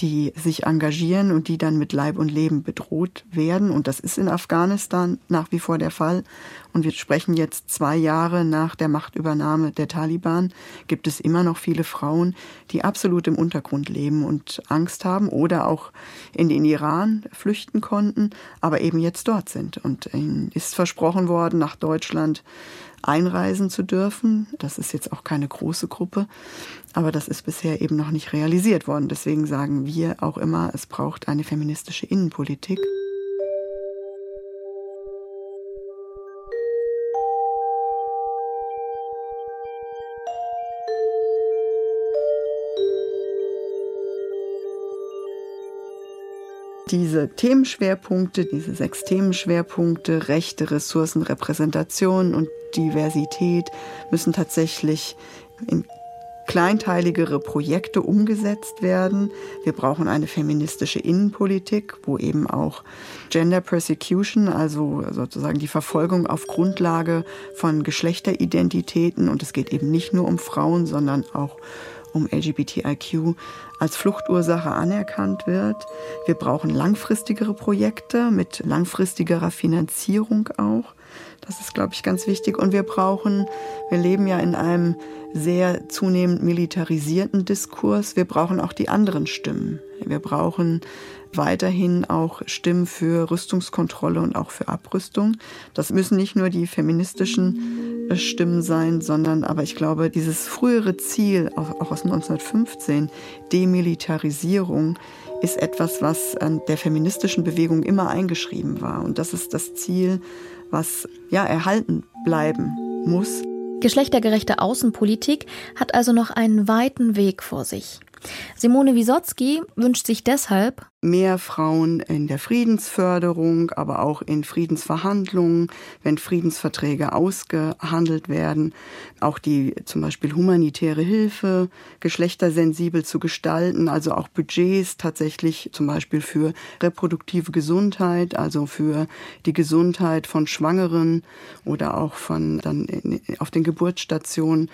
die sich engagieren und die dann mit Leib und Leben bedroht werden. Und das ist in Afghanistan nach wie vor der Fall. Und wir sprechen jetzt zwei Jahre nach der Machtübernahme der Taliban, gibt es immer noch viele Frauen, die absolut im Untergrund leben und Angst haben oder auch in den Iran flüchten konnten, aber eben jetzt dort sind. Und ihnen ist versprochen worden, nach Deutschland einreisen zu dürfen. Das ist jetzt auch keine große Gruppe, aber das ist bisher eben noch nicht realisiert worden. Deswegen sagen wir auch immer, es braucht eine feministische Innenpolitik. Diese Themenschwerpunkte, diese sechs Themenschwerpunkte, Rechte, Ressourcen, Repräsentation und Diversität müssen tatsächlich in kleinteiligere Projekte umgesetzt werden. Wir brauchen eine feministische Innenpolitik, wo eben auch Gender Persecution, also sozusagen die Verfolgung auf Grundlage von Geschlechteridentitäten, und es geht eben nicht nur um Frauen, sondern auch um LGBTIQ als Fluchtursache anerkannt wird. Wir brauchen langfristigere Projekte mit langfristigerer Finanzierung auch. Das ist, glaube ich, ganz wichtig. Und wir brauchen, wir leben ja in einem sehr zunehmend militarisierten Diskurs. Wir brauchen auch die anderen Stimmen. Wir brauchen weiterhin auch Stimmen für Rüstungskontrolle und auch für Abrüstung. Das müssen nicht nur die feministischen äh, Stimmen sein, sondern aber ich glaube, dieses frühere Ziel, auch aus 1915, Demilitarisierung, ist etwas, was an der feministischen Bewegung immer eingeschrieben war. Und das ist das Ziel, was ja erhalten bleiben muss. Geschlechtergerechte Außenpolitik hat also noch einen weiten Weg vor sich. Simone Wisotzki wünscht sich deshalb mehr Frauen in der Friedensförderung, aber auch in Friedensverhandlungen, wenn Friedensverträge ausgehandelt werden, auch die zum Beispiel humanitäre Hilfe geschlechtersensibel zu gestalten, also auch Budgets tatsächlich zum Beispiel für reproduktive Gesundheit, also für die Gesundheit von Schwangeren oder auch von dann auf den Geburtsstationen,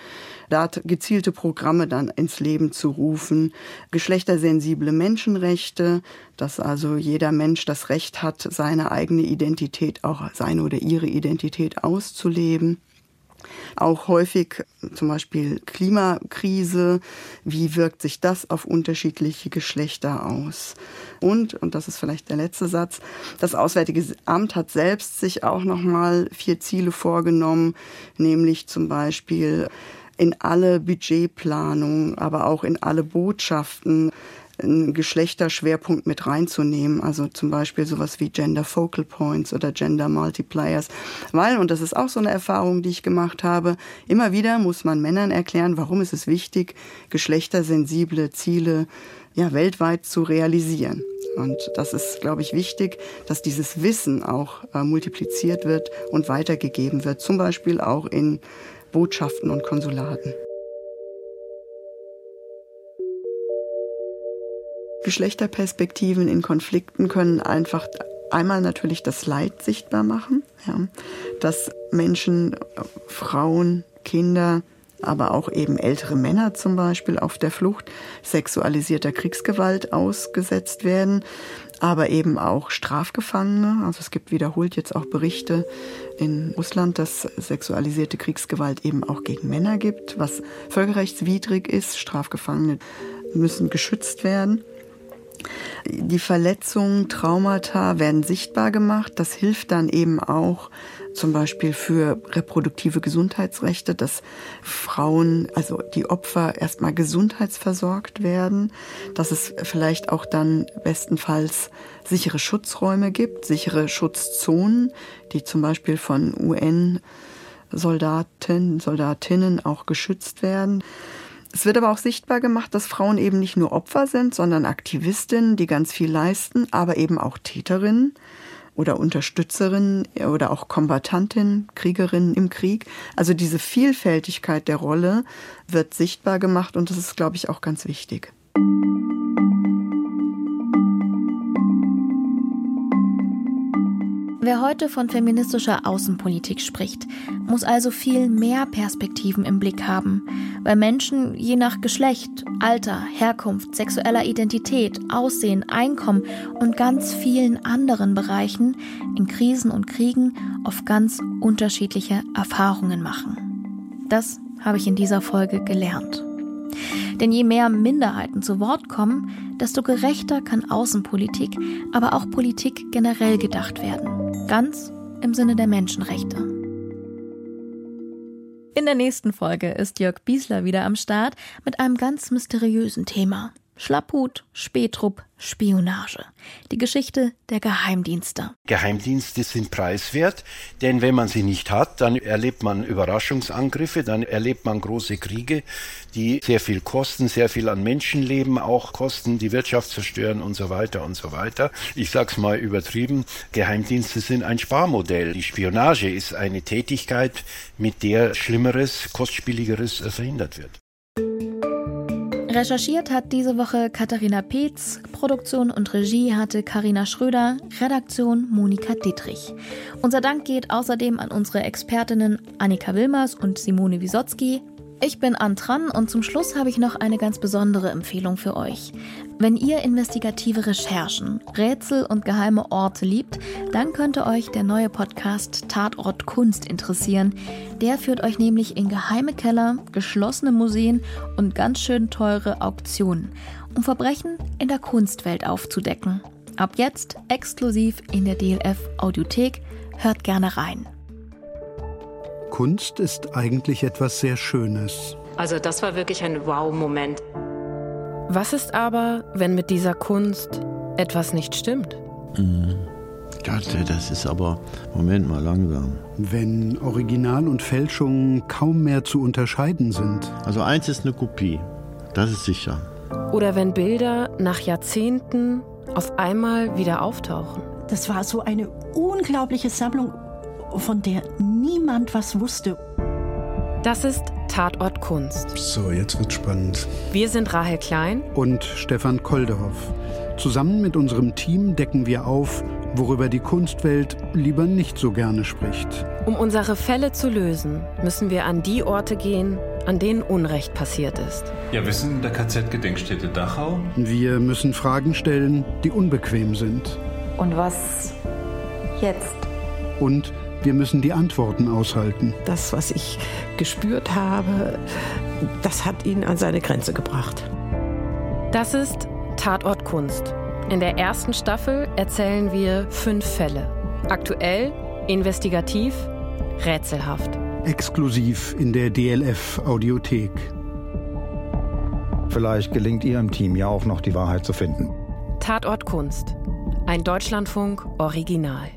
da gezielte Programme dann ins Leben zu rufen, geschlechtersensible Menschenrechte, dass also jeder Mensch das Recht hat, seine eigene Identität, auch seine oder ihre Identität auszuleben. Auch häufig zum Beispiel Klimakrise, wie wirkt sich das auf unterschiedliche Geschlechter aus? Und, und das ist vielleicht der letzte Satz, das Auswärtige Amt hat selbst sich auch nochmal vier Ziele vorgenommen, nämlich zum Beispiel in alle Budgetplanung, aber auch in alle Botschaften einen Geschlechterschwerpunkt mit reinzunehmen, also zum Beispiel sowas wie Gender Focal Points oder Gender Multipliers, weil, und das ist auch so eine Erfahrung, die ich gemacht habe, immer wieder muss man Männern erklären, warum ist es wichtig, geschlechtersensible Ziele ja, weltweit zu realisieren. Und das ist, glaube ich, wichtig, dass dieses Wissen auch äh, multipliziert wird und weitergegeben wird, zum Beispiel auch in Botschaften und Konsulaten. Geschlechterperspektiven in Konflikten können einfach einmal natürlich das Leid sichtbar machen, ja, dass Menschen, Frauen, Kinder, aber auch eben ältere Männer zum Beispiel auf der Flucht sexualisierter Kriegsgewalt ausgesetzt werden, aber eben auch Strafgefangene. Also es gibt wiederholt jetzt auch Berichte in Russland, dass sexualisierte Kriegsgewalt eben auch gegen Männer gibt, was völkerrechtswidrig ist. Strafgefangene müssen geschützt werden. Die Verletzungen, Traumata werden sichtbar gemacht. Das hilft dann eben auch zum Beispiel für reproduktive Gesundheitsrechte, dass Frauen, also die Opfer erstmal gesundheitsversorgt werden, dass es vielleicht auch dann bestenfalls sichere Schutzräume gibt, sichere Schutzzonen, die zum Beispiel von UN Soldaten, Soldatinnen auch geschützt werden. Es wird aber auch sichtbar gemacht, dass Frauen eben nicht nur Opfer sind, sondern Aktivistinnen, die ganz viel leisten, aber eben auch Täterinnen oder Unterstützerinnen oder auch Kombattantinnen, Kriegerinnen im Krieg. Also diese Vielfältigkeit der Rolle wird sichtbar gemacht und das ist, glaube ich, auch ganz wichtig. Wer heute von feministischer Außenpolitik spricht, muss also viel mehr Perspektiven im Blick haben, weil Menschen je nach Geschlecht, Alter, Herkunft, sexueller Identität, Aussehen, Einkommen und ganz vielen anderen Bereichen in Krisen und Kriegen oft ganz unterschiedliche Erfahrungen machen. Das habe ich in dieser Folge gelernt. Denn je mehr Minderheiten zu Wort kommen, desto gerechter kann Außenpolitik, aber auch Politik generell gedacht werden. Ganz im Sinne der Menschenrechte. In der nächsten Folge ist Jörg Biesler wieder am Start mit einem ganz mysteriösen Thema. Schlapphut, Spätrupp, Spionage. Die Geschichte der Geheimdienste. Geheimdienste sind preiswert, denn wenn man sie nicht hat, dann erlebt man Überraschungsangriffe, dann erlebt man große Kriege, die sehr viel kosten, sehr viel an Menschenleben auch kosten, die Wirtschaft zerstören und so weiter und so weiter. Ich sag's mal übertrieben, Geheimdienste sind ein Sparmodell. Die Spionage ist eine Tätigkeit, mit der Schlimmeres, kostspieligeres verhindert wird. Recherchiert hat diese Woche Katharina Peetz, Produktion und Regie hatte Karina Schröder, Redaktion Monika Dietrich. Unser Dank geht außerdem an unsere Expertinnen Annika Wilmers und Simone Wisotzki, ich bin Antran und zum Schluss habe ich noch eine ganz besondere Empfehlung für euch. Wenn ihr investigative Recherchen, Rätsel und geheime Orte liebt, dann könnte euch der neue Podcast Tatort Kunst interessieren. Der führt euch nämlich in geheime Keller, geschlossene Museen und ganz schön teure Auktionen, um Verbrechen in der Kunstwelt aufzudecken. Ab jetzt exklusiv in der DLF Audiothek. Hört gerne rein. Kunst ist eigentlich etwas sehr Schönes. Also das war wirklich ein Wow-Moment. Was ist aber, wenn mit dieser Kunst etwas nicht stimmt? Mhm. Gott, das ist aber, Moment mal langsam. Wenn Original und Fälschung kaum mehr zu unterscheiden sind. Also eins ist eine Kopie, das ist sicher. Oder wenn Bilder nach Jahrzehnten auf einmal wieder auftauchen. Das war so eine unglaubliche Sammlung, von der niemand was wusste. Das ist Tatort Kunst. So, jetzt wird spannend. Wir sind Rahel Klein und Stefan Koldehoff. Zusammen mit unserem Team decken wir auf, worüber die Kunstwelt lieber nicht so gerne spricht. Um unsere Fälle zu lösen, müssen wir an die Orte gehen, an denen Unrecht passiert ist. Ja, wir sind in der KZ-Gedenkstätte Dachau. Wir müssen Fragen stellen, die unbequem sind. Und was jetzt? Und wir müssen die Antworten aushalten. Das, was ich gespürt habe, das hat ihn an seine Grenze gebracht. Das ist Tatort Kunst. In der ersten Staffel erzählen wir fünf Fälle. Aktuell, investigativ, rätselhaft. Exklusiv in der DLF Audiothek. Vielleicht gelingt Ihrem Team ja auch noch die Wahrheit zu finden. Tatort Kunst. Ein Deutschlandfunk Original.